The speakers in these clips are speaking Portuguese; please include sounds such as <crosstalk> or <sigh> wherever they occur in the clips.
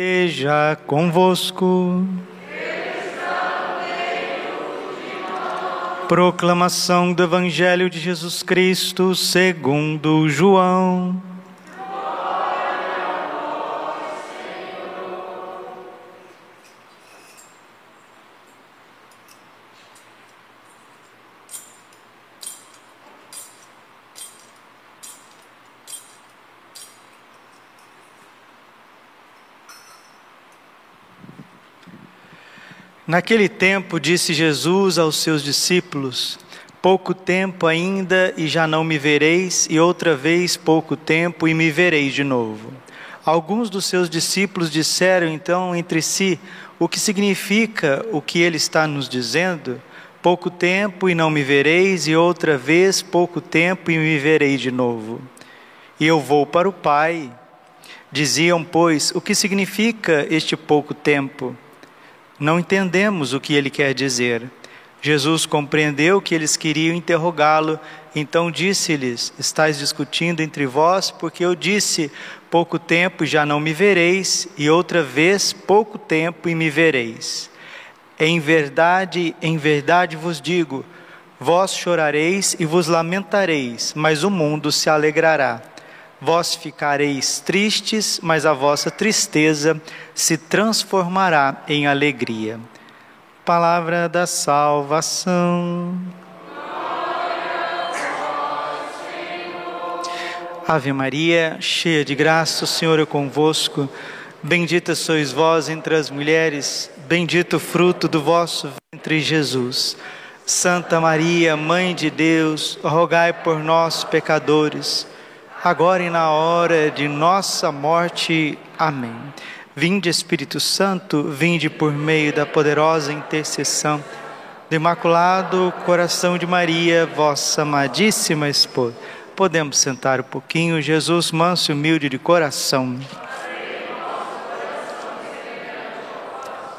esteja convosco. Proclamação do Evangelho de Jesus Cristo segundo João. Naquele tempo, disse Jesus aos seus discípulos: Pouco tempo ainda e já não me vereis, e outra vez pouco tempo e me vereis de novo. Alguns dos seus discípulos disseram então entre si: O que significa o que ele está nos dizendo? Pouco tempo e não me vereis, e outra vez pouco tempo e me vereis de novo. E eu vou para o Pai. Diziam, pois, o que significa este pouco tempo? Não entendemos o que ele quer dizer. Jesus compreendeu que eles queriam interrogá-lo, então disse-lhes: Estais discutindo entre vós, porque eu disse: Pouco tempo já não me vereis, e outra vez pouco tempo e me vereis. Em verdade, em verdade vos digo: vós chorareis e vos lamentareis, mas o mundo se alegrará. Vós ficareis tristes, mas a vossa tristeza se transformará em alegria. Palavra da salvação. Ave Maria, cheia de graça, o Senhor é convosco. Bendita sois vós entre as mulheres, bendito o fruto do vosso ventre, Jesus. Santa Maria, Mãe de Deus, rogai por nós, pecadores agora e na hora de nossa morte. Amém. Vinde, Espírito Santo, vinde por meio da poderosa intercessão do Imaculado Coração de Maria, vossa amadíssima esposa. Podemos sentar um pouquinho, Jesus, manso e humilde de coração.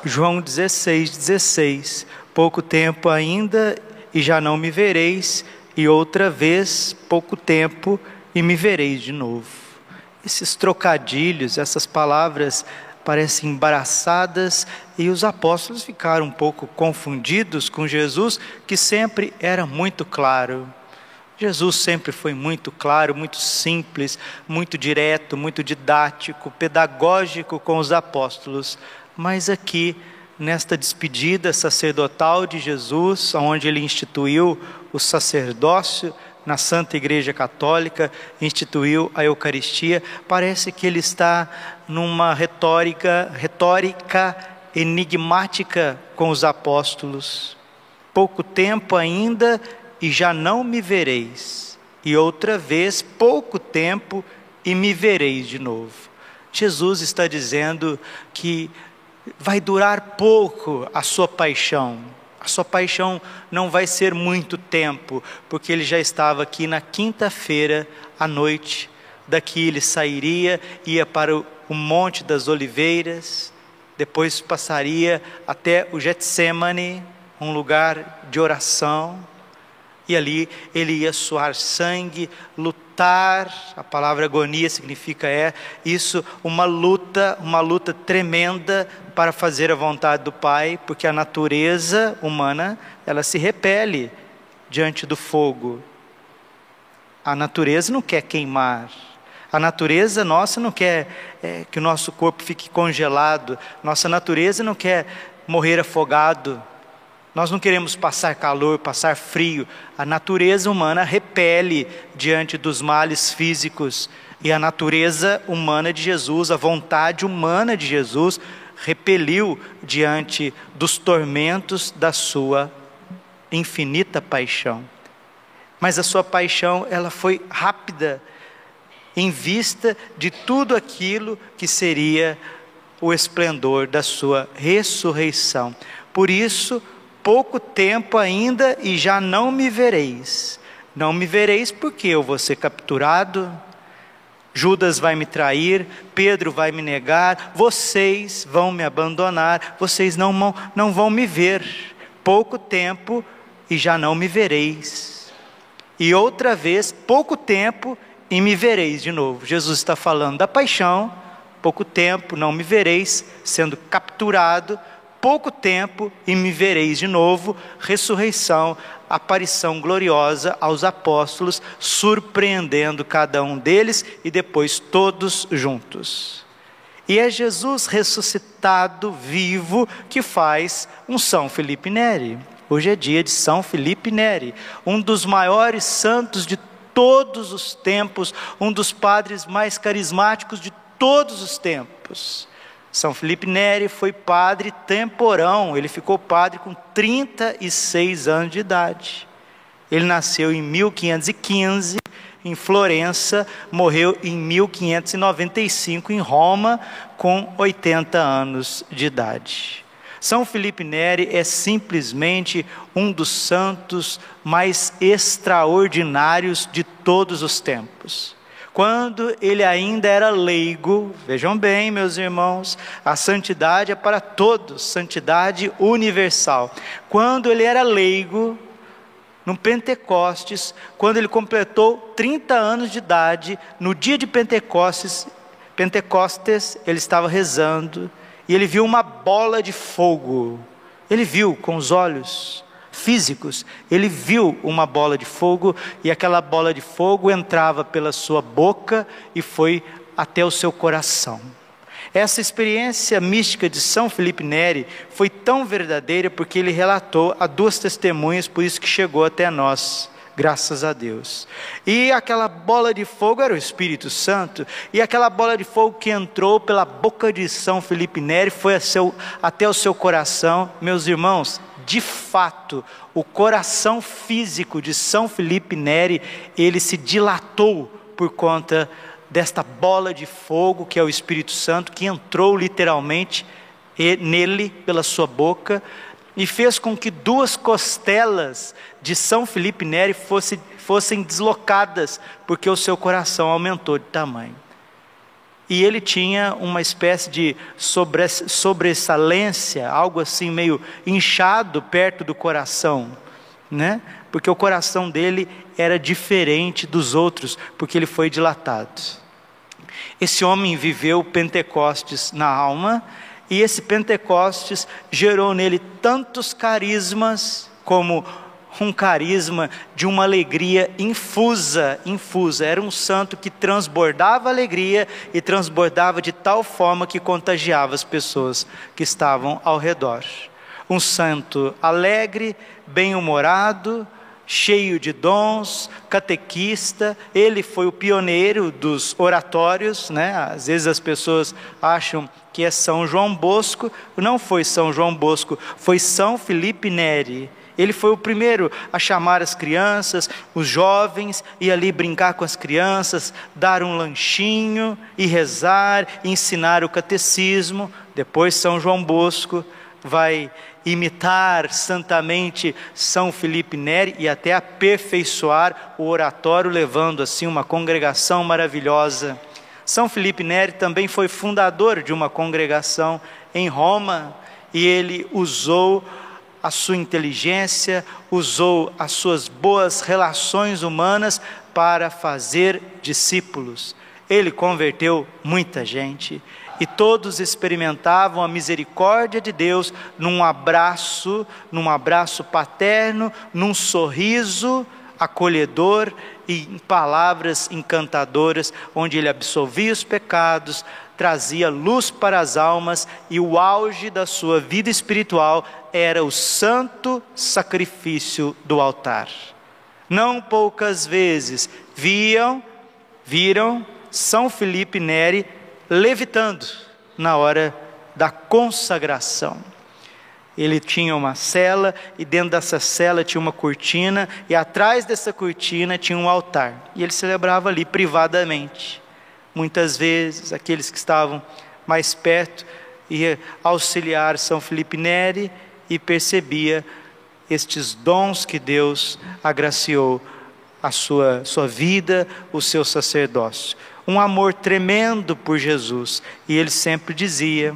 João 16, 16. Pouco tempo ainda e já não me vereis, e outra vez pouco tempo e me vereis de novo. Esses trocadilhos, essas palavras parecem embaraçadas e os apóstolos ficaram um pouco confundidos com Jesus, que sempre era muito claro. Jesus sempre foi muito claro, muito simples, muito direto, muito didático, pedagógico com os apóstolos. Mas aqui, nesta despedida sacerdotal de Jesus, onde ele instituiu o sacerdócio, na Santa Igreja Católica, instituiu a Eucaristia, parece que ele está numa retórica, retórica enigmática com os apóstolos. Pouco tempo ainda e já não me vereis, e outra vez pouco tempo e me vereis de novo. Jesus está dizendo que vai durar pouco a sua paixão, a sua paixão não vai ser muito tempo, porque ele já estava aqui na quinta-feira à noite. Daqui ele sairia, ia para o Monte das Oliveiras, depois passaria até o Getsemane, um lugar de oração, e ali ele ia suar sangue, lutar, a palavra agonia significa é isso, uma luta, uma luta tremenda para fazer a vontade do Pai, porque a natureza humana, ela se repele diante do fogo. A natureza não quer queimar. A natureza nossa não quer é, que o nosso corpo fique congelado. Nossa natureza não quer morrer afogado. Nós não queremos passar calor, passar frio. A natureza humana repele diante dos males físicos. E a natureza humana de Jesus, a vontade humana de Jesus, repeliu diante dos tormentos da sua infinita paixão. Mas a sua paixão, ela foi rápida em vista de tudo aquilo que seria o esplendor da sua ressurreição. Por isso, pouco tempo ainda e já não me vereis. Não me vereis porque eu vou ser capturado, Judas vai me trair, Pedro vai me negar, vocês vão me abandonar, vocês não vão, não vão me ver. Pouco tempo e já não me vereis. E outra vez, pouco tempo e me vereis de novo. Jesus está falando da paixão, pouco tempo não me vereis, sendo capturado, pouco tempo e me vereis de novo, ressurreição, aparição gloriosa aos apóstolos, surpreendendo cada um deles e depois todos juntos. E é Jesus ressuscitado, vivo, que faz um São Felipe Neri. Hoje é dia de São Felipe Neri, um dos maiores santos de todos os tempos, um dos padres mais carismáticos de todos os tempos. São Felipe Neri foi padre temporão, ele ficou padre com 36 anos de idade. Ele nasceu em 1515 em Florença, morreu em 1595 em Roma, com 80 anos de idade. São Felipe Neri é simplesmente um dos santos mais extraordinários de todos os tempos. Quando ele ainda era leigo, vejam bem, meus irmãos, a santidade é para todos, santidade universal. Quando ele era leigo, no Pentecostes, quando ele completou 30 anos de idade, no dia de Pentecostes, Pentecostes, ele estava rezando e ele viu uma bola de fogo. Ele viu com os olhos físicos, ele viu uma bola de fogo e aquela bola de fogo entrava pela sua boca e foi até o seu coração. Essa experiência mística de São Felipe Neri foi tão verdadeira porque ele relatou a duas testemunhas, por isso que chegou até nós graças a Deus. E aquela bola de fogo era o Espírito Santo, e aquela bola de fogo que entrou pela boca de São Felipe Neri foi seu, até o seu coração, meus irmãos. De fato, o coração físico de São Felipe Neri, ele se dilatou por conta desta bola de fogo que é o Espírito Santo, que entrou literalmente nele pela sua boca e fez com que duas costelas de São Felipe Neri fosse, fossem deslocadas, porque o seu coração aumentou de tamanho. E ele tinha uma espécie de sobre, sobressalência, algo assim meio inchado perto do coração, né? Porque o coração dele era diferente dos outros, porque ele foi dilatado. Esse homem viveu Pentecostes na alma, e esse Pentecostes gerou nele tantos carismas como um carisma de uma alegria infusa, infusa. Era um santo que transbordava alegria e transbordava de tal forma que contagiava as pessoas que estavam ao redor. Um santo alegre, bem-humorado, cheio de dons, catequista, ele foi o pioneiro dos oratórios, né? Às vezes as pessoas acham que é São João Bosco, não foi São João Bosco, foi São Felipe Neri. Ele foi o primeiro a chamar as crianças, os jovens, e ali brincar com as crianças, dar um lanchinho e rezar, ensinar o catecismo. Depois São João Bosco vai imitar santamente São Felipe Neri e até aperfeiçoar o oratório, levando assim uma congregação maravilhosa são Felipe Neri também foi fundador de uma congregação em Roma e ele usou a sua inteligência, usou as suas boas relações humanas para fazer discípulos. Ele converteu muita gente e todos experimentavam a misericórdia de Deus num abraço, num abraço paterno, num sorriso acolhedor e em palavras encantadoras, onde ele absolvia os pecados, trazia luz para as almas e o auge da sua vida espiritual era o santo sacrifício do altar. Não poucas vezes viam, viram São Felipe Neri levitando na hora da consagração. Ele tinha uma cela e dentro dessa cela tinha uma cortina e atrás dessa cortina tinha um altar. E ele celebrava ali privadamente. Muitas vezes aqueles que estavam mais perto ia auxiliar São Felipe Neri e percebia estes dons que Deus agraciou a sua, sua vida, o seu sacerdócio. Um amor tremendo por Jesus. E ele sempre dizia: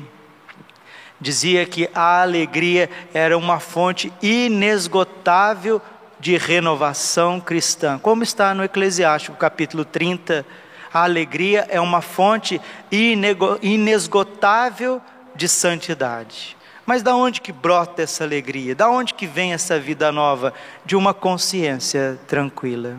dizia que a alegria era uma fonte inesgotável de renovação cristã. Como está no Eclesiástico capítulo 30, A alegria é uma fonte inesgotável de santidade. Mas da onde que brota essa alegria? Da onde que vem essa vida nova? De uma consciência tranquila,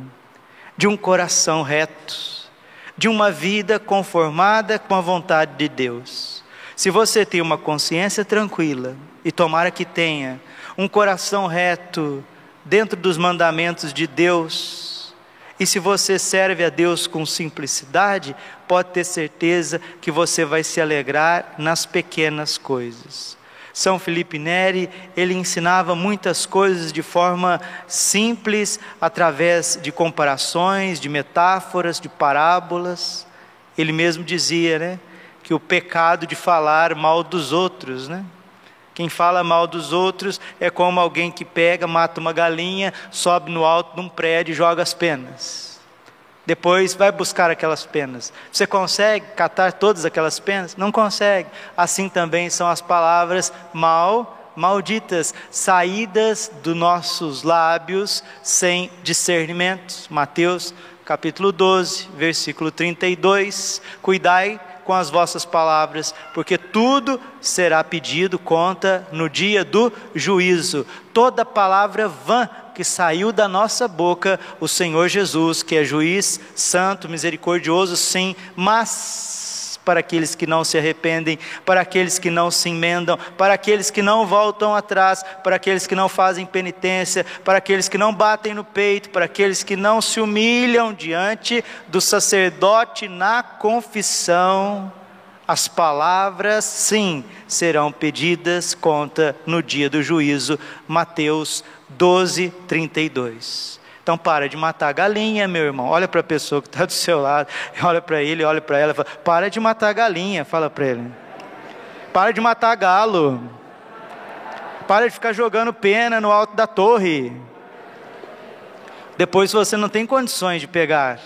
de um coração reto, de uma vida conformada com a vontade de Deus. Se você tem uma consciência tranquila, e tomara que tenha, um coração reto, dentro dos mandamentos de Deus, e se você serve a Deus com simplicidade, pode ter certeza que você vai se alegrar nas pequenas coisas. São Felipe Neri, ele ensinava muitas coisas de forma simples, através de comparações, de metáforas, de parábolas. Ele mesmo dizia, né, que o pecado de falar mal dos outros, né? Quem fala mal dos outros é como alguém que pega, mata uma galinha, sobe no alto de um prédio e joga as penas. Depois vai buscar aquelas penas. Você consegue catar todas aquelas penas? Não consegue. Assim também são as palavras mal, malditas, saídas dos nossos lábios sem discernimento. Mateus capítulo 12, versículo 32. Cuidai com as vossas palavras, porque tudo será pedido conta no dia do juízo. Toda palavra vã que saiu da nossa boca, o Senhor Jesus, que é juiz santo, misericordioso, sim, mas para aqueles que não se arrependem, para aqueles que não se emendam, para aqueles que não voltam atrás, para aqueles que não fazem penitência, para aqueles que não batem no peito, para aqueles que não se humilham diante do sacerdote na confissão as palavras, sim, serão pedidas conta no dia do juízo. Mateus 12, 32. Então para de matar galinha, meu irmão. Olha para a pessoa que está do seu lado, <laughs> olha para ele, olha para ela, fala, para de matar galinha, fala para ele. Para de matar galo. Para de ficar jogando pena no alto da torre. Depois você não tem condições de pegar.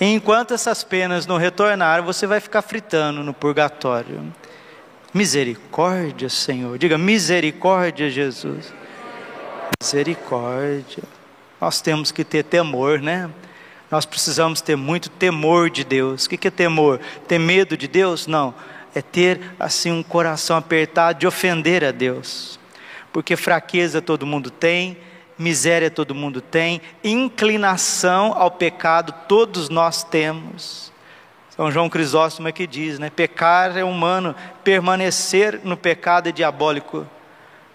E enquanto essas penas não retornarem, você vai ficar fritando no purgatório. Misericórdia, Senhor. Diga misericórdia, Jesus. Misericórdia. Nós temos que ter temor, né? Nós precisamos ter muito temor de Deus. O que é temor? Ter medo de Deus? Não. É ter assim um coração apertado de ofender a Deus. Porque fraqueza todo mundo tem, miséria todo mundo tem, inclinação ao pecado todos nós temos. São João Crisóstomo é que diz, né? Pecar é humano, permanecer no pecado é diabólico.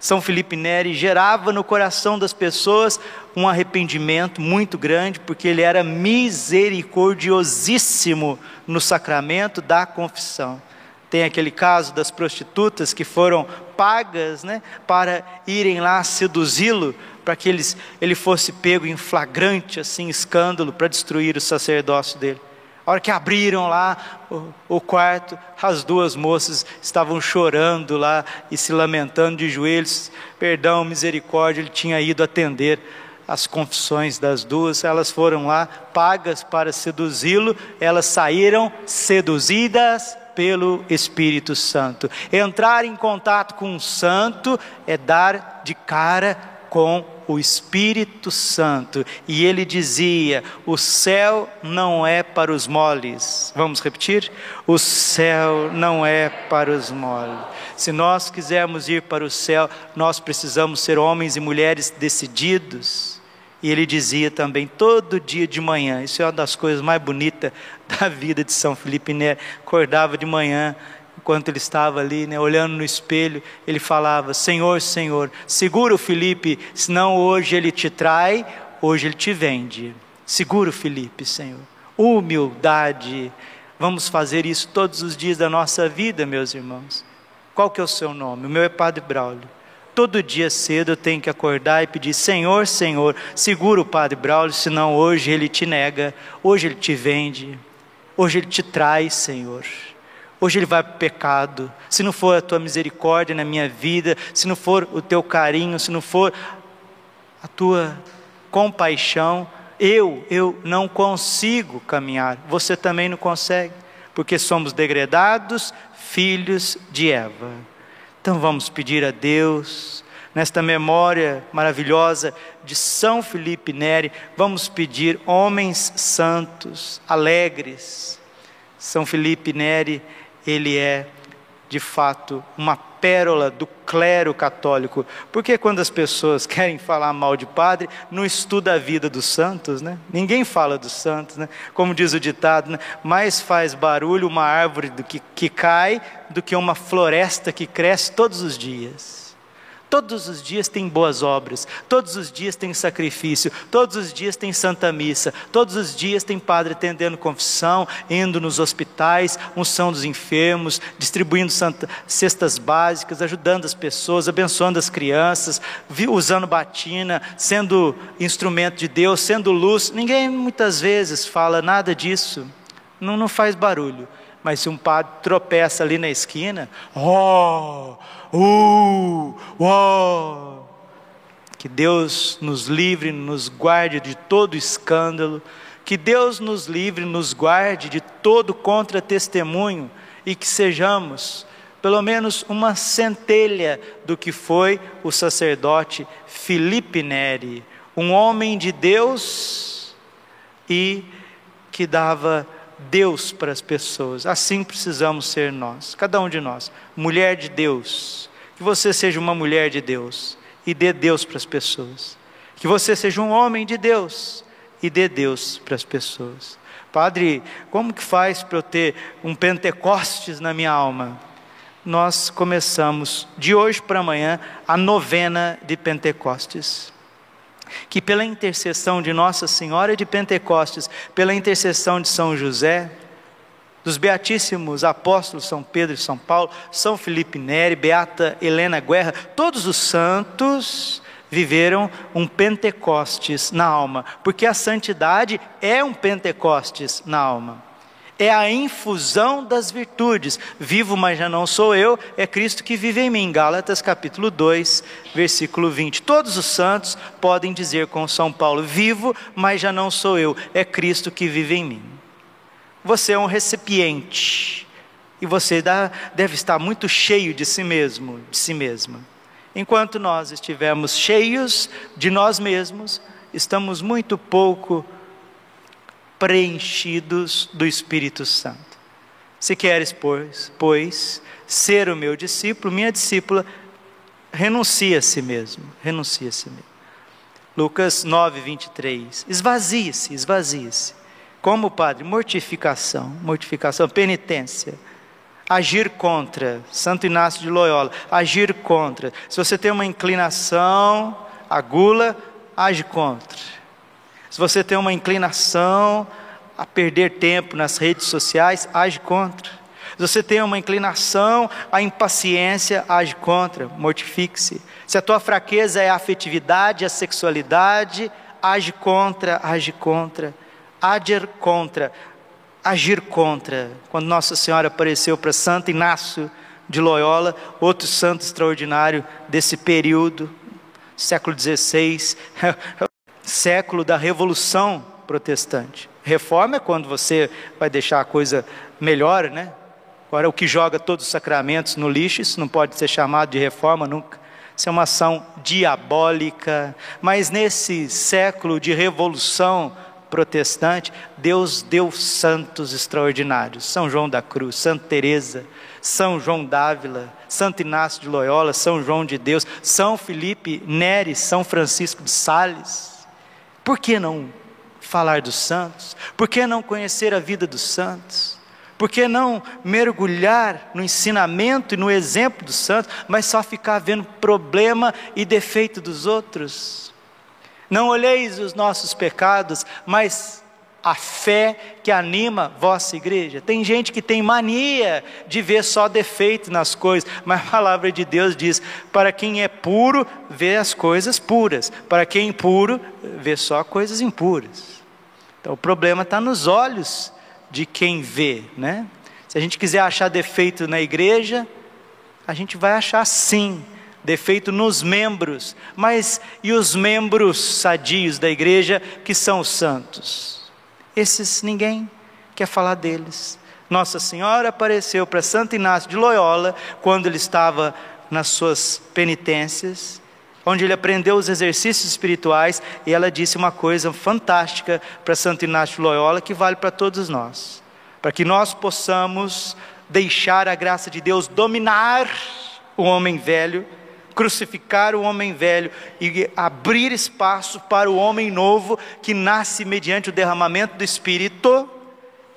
São Felipe Neri gerava no coração das pessoas um arrependimento muito grande, porque ele era misericordiosíssimo no sacramento da confissão. Tem aquele caso das prostitutas que foram pagas né, para irem lá seduzi-lo, para que eles, ele fosse pego em flagrante assim, escândalo, para destruir o sacerdócio dele. A hora que abriram lá o, o, quarto, as duas moças estavam chorando lá e se lamentando de joelhos. Perdão, misericórdia, ele tinha ido atender as confissões das duas. Elas foram lá, pagas para seduzi-lo, elas saíram seduzidas pelo Espírito Santo. Entrar em contato com um santo é dar de cara com o Espírito Santo, e ele dizia: O céu não é para os moles. Vamos repetir? O céu não é para os moles. Se nós quisermos ir para o céu, nós precisamos ser homens e mulheres decididos. E ele dizia também, todo dia de manhã, isso é uma das coisas mais bonitas da vida de São Felipe Neri, acordava de manhã, enquanto ele estava ali, né, olhando no espelho, ele falava: Senhor, Senhor, segura o Felipe, senão hoje ele te trai, hoje ele te vende. Segura o Felipe, Senhor. Humildade. Vamos fazer isso todos os dias da nossa vida, meus irmãos. Qual que é o seu nome? O meu é Padre Braulio. Todo dia cedo eu tenho que acordar e pedir: Senhor, Senhor, segura o Padre Braulio, senão hoje ele te nega, hoje ele te vende, hoje ele te traz, Senhor. Hoje ele vai para o pecado. Se não for a tua misericórdia na minha vida, se não for o teu carinho, se não for a tua compaixão, eu, eu não consigo caminhar. Você também não consegue, porque somos degredados filhos de Eva. Então vamos pedir a Deus nesta memória maravilhosa de São Felipe Neri, vamos pedir homens santos, alegres. São Felipe Neri, ele é de fato uma pérola do clero católico. Porque quando as pessoas <laughs> querem falar mal de padre, não estuda a vida dos santos, né? Ninguém fala dos santos, né? Como diz o ditado, né? mais faz barulho uma árvore do que, que cai do que uma floresta que cresce todos os dias. Todos os dias tem boas obras, todos os dias tem sacrifício, todos os dias tem santa missa, todos os dias tem padre atendendo confissão, indo nos hospitais, unção dos enfermos, distribuindo santa, cestas básicas, ajudando as pessoas, abençoando as crianças, usando batina, sendo instrumento de Deus, sendo luz. Ninguém muitas vezes fala nada disso, não, não faz barulho. Mas se um padre tropeça ali na esquina, oh, uh, oh, que Deus nos livre, nos guarde de todo escândalo, que Deus nos livre, nos guarde de todo contra-testemunho e que sejamos pelo menos uma centelha do que foi o sacerdote Filipe Neri, um homem de Deus e que dava Deus para as pessoas. Assim precisamos ser nós, cada um de nós. Mulher de Deus. Que você seja uma mulher de Deus e dê Deus para as pessoas. Que você seja um homem de Deus e dê Deus para as pessoas. Padre, como que faz para eu ter um Pentecostes na minha alma? Nós começamos de hoje para amanhã a novena de Pentecostes que pela intercessão de Nossa Senhora de Pentecostes, pela intercessão de São José, dos beatíssimos apóstolos São Pedro e São Paulo, São Felipe Neri, Beata Helena Guerra, todos os santos viveram um Pentecostes na alma, porque a santidade é um Pentecostes na alma é a infusão das virtudes. Vivo, mas já não sou eu, é Cristo que vive em mim. Gálatas capítulo 2, versículo 20. Todos os santos podem dizer com São Paulo: Vivo, mas já não sou eu, é Cristo que vive em mim. Você é um recipiente e você deve estar muito cheio de si mesmo, de si mesma. Enquanto nós estivermos cheios de nós mesmos, estamos muito pouco preenchidos do Espírito Santo. Se queres, pois, pois, ser o meu discípulo, minha discípula, renuncia a si mesmo, renuncia a si mesmo. Lucas 9, 23. Esvazie-se, esvazie-se. Como, Padre? Mortificação, mortificação, penitência. Agir contra, Santo Inácio de Loyola, agir contra. Se você tem uma inclinação a gula, age contra. Se você tem uma inclinação a perder tempo nas redes sociais, age contra. Se você tem uma inclinação à impaciência, age contra, mortifique-se. Se a tua fraqueza é a afetividade, a sexualidade, age contra, age contra. Agir contra, agir contra. Quando Nossa Senhora apareceu para Santo Inácio de Loyola, outro santo extraordinário desse período, século XVI, <laughs> século da revolução protestante. Reforma é quando você vai deixar a coisa melhor, né? Agora, o que joga todos os sacramentos no lixo, isso não pode ser chamado de reforma nunca. Isso é uma ação diabólica. Mas nesse século de revolução protestante, Deus deu santos extraordinários. São João da Cruz, Santa Teresa, São João d'Ávila, Santo Inácio de Loyola, São João de Deus, São Felipe Neri, São Francisco de Sales. Por que não falar dos santos? Por que não conhecer a vida dos santos? Por que não mergulhar no ensinamento e no exemplo dos santos, mas só ficar vendo problema e defeito dos outros? Não olheis os nossos pecados, mas a fé que anima vossa igreja. Tem gente que tem mania de ver só defeito nas coisas, <laughs> mas a palavra de Deus diz: para quem é puro, vê as coisas puras, para quem é impuro, vê só coisas impuras. Então o problema está nos olhos de quem vê, né? Se a gente quiser achar defeito na igreja, a gente vai achar sim, defeito nos membros, mas e os membros sadios da igreja que são os santos? Esses ninguém quer falar deles. Nossa Senhora apareceu para Santo Inácio de Loyola quando ele estava nas suas penitências onde ele aprendeu os exercícios espirituais, e ela disse uma coisa fantástica para Santo Inácio de Loyola que vale para todos nós, para que nós possamos deixar a graça de Deus dominar o homem velho, crucificar o homem velho e abrir espaço para o homem novo que nasce mediante o derramamento do Espírito,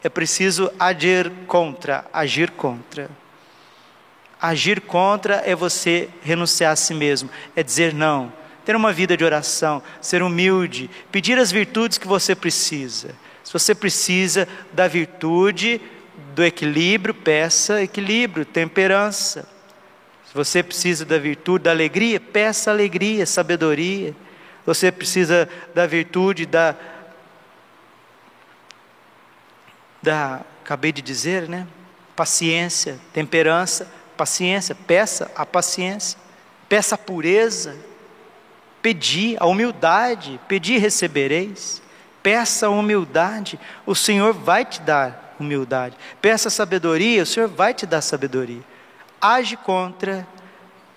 é preciso agir contra, agir contra. Agir contra é você renunciar a si mesmo, é dizer não, ter uma vida de oração, ser humilde, pedir as virtudes que você precisa. Se você precisa da virtude, do equilíbrio, peça equilíbrio, temperança. Se você precisa da virtude da alegria, peça alegria, sabedoria. Você precisa da virtude da da acabei de dizer, né? Paciência, temperança, paciência, peça a paciência, peça a pureza, pedir a humildade, pedir e recebereis. Peça a humildade, o Senhor vai te dar humildade. Peça sabedoria, o Senhor vai te dar sabedoria. Age contra,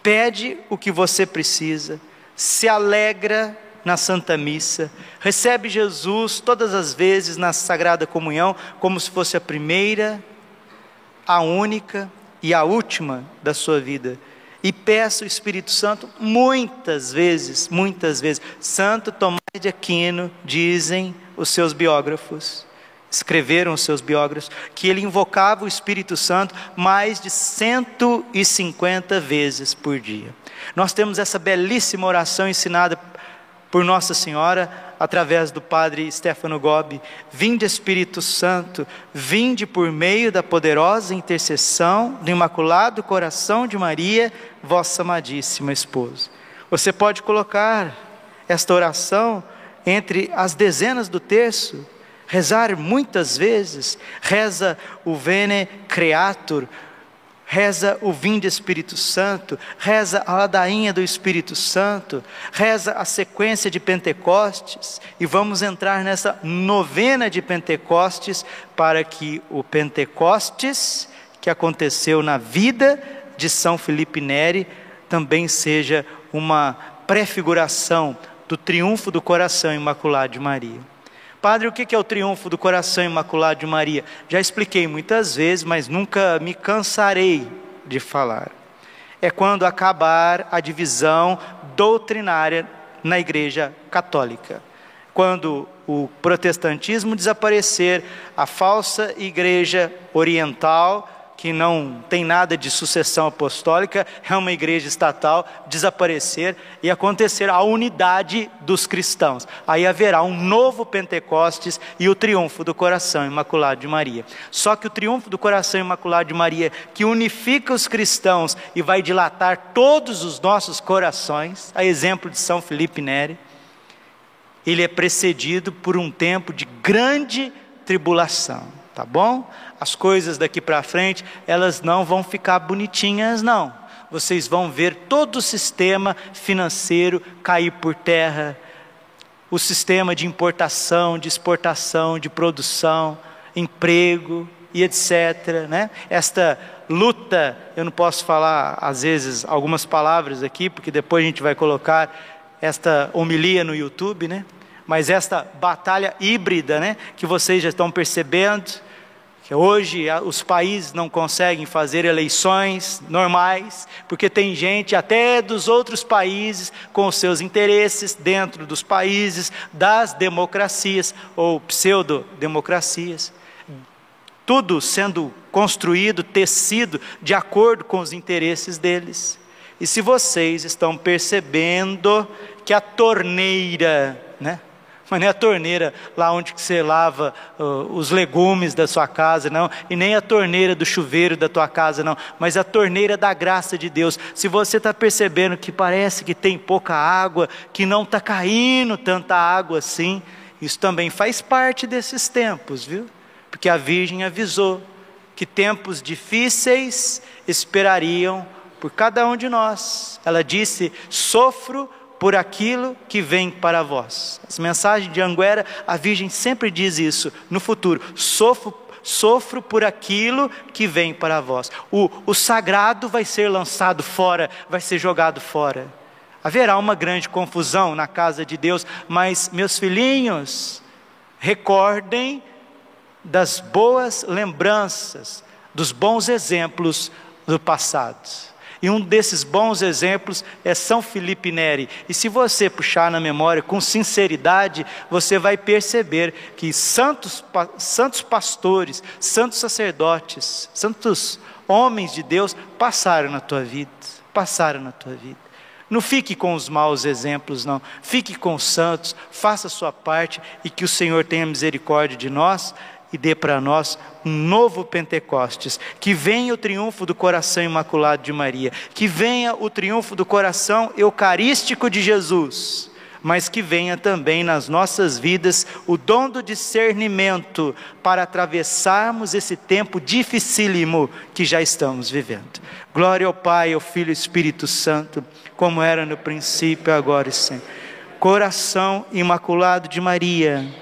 pede o que você precisa, se alegra na Santa Missa, recebe Jesus todas as vezes na Sagrada Comunhão, como se fosse a primeira, a única e a última da sua vida. E peça o Espírito Santo muitas vezes, muitas vezes. Santo Tomás de Aquino, dizem os seus biógrafos, escreveram os seus biógrafos, que ele invocava o Espírito Santo mais de 150 vezes por dia. Nós temos essa belíssima oração ensinada por Nossa Senhora, através do Padre Stefano Gobi. Vinde Espírito Santo, vinde por meio da poderosa intercessão do Imaculado Coração de Maria, vossa amadíssima esposa. Você pode colocar esta oração entre as dezenas do terço, rezar muitas vezes, reza o Vene Creator, reza o Vinde Espírito Santo, reza a ladainha do Espírito Santo, reza a sequência de Pentecostes, e vamos entrar nessa novena de Pentecostes, para que o Pentecostes, que aconteceu na vida de São Felipe Neri, também seja uma prefiguração do triunfo do coração imaculado de Maria. Padre, o que é o triunfo do coração imaculado de Maria? Já expliquei muitas vezes, mas nunca me cansarei de falar. É quando acabar a divisão doutrinária na Igreja Católica. Quando o protestantismo desaparecer, a falsa Igreja Oriental que não tem nada de sucessão apostólica, é uma igreja estatal, desaparecer e acontecer a unidade dos cristãos. Aí haverá um novo Pentecostes e o triunfo do coração imaculado de Maria. Só que o triunfo do coração imaculado de Maria, que unifica os cristãos e vai dilatar todos os nossos corações, a exemplo de São Felipe Neri, ele é precedido por um tempo de grande tribulação tá bom? As coisas daqui para frente, elas não vão ficar bonitinhas, não. Vocês vão ver todo o sistema financeiro cair por terra, o sistema de importação, de exportação, de produção, emprego e etc. Né? Esta luta, eu não posso falar às vezes algumas palavras aqui, porque depois a gente vai colocar esta homilia no YouTube, né? Mas esta batalha híbrida, né, que vocês já estão percebendo, que hoje os países não conseguem fazer eleições normais, porque tem gente até dos outros países com seus interesses dentro dos países das democracias ou pseudo-democracias. Tudo sendo construído, tecido de acordo com os interesses deles. E se vocês estão percebendo que a torneira, né, mas nem a torneira lá onde você lava uh, os legumes da sua casa, não, e nem a torneira do chuveiro da tua casa, não, mas a torneira da graça de Deus. Se você está percebendo que parece que tem pouca água, que não está caindo tanta água assim, isso também faz parte desses tempos, viu? Porque a Virgem avisou que tempos difíceis esperariam por cada um de nós. Ela disse: sofro por aquilo que vem para vós. As mensagens de Anguera, a Virgem sempre diz isso no futuro: sofro, sofro por aquilo que vem para vós. O, o sagrado vai ser lançado fora, vai ser jogado fora. Haverá uma grande confusão na casa de Deus, mas, meus filhinhos, recordem das boas lembranças, dos bons exemplos do passado. E um desses bons exemplos é São Felipe Neri. E se você puxar na memória com sinceridade, você vai perceber que santos, santos pastores, santos sacerdotes, santos homens de Deus passaram na tua vida. Passaram na tua vida. Não fique com os maus exemplos, não. Fique com os santos, faça a sua parte e que o Senhor tenha misericórdia de nós e dê para nós um novo Pentecostes, que venha o triunfo do coração imaculado de Maria, que venha o triunfo do coração eucarístico de Jesus, mas que venha também nas nossas vidas o dom do discernimento para atravessarmos esse tempo dificílimo que já estamos vivendo. Glória ao Pai, ao Filho e Espírito Santo, como era no princípio, agora e sempre. Coração imaculado de Maria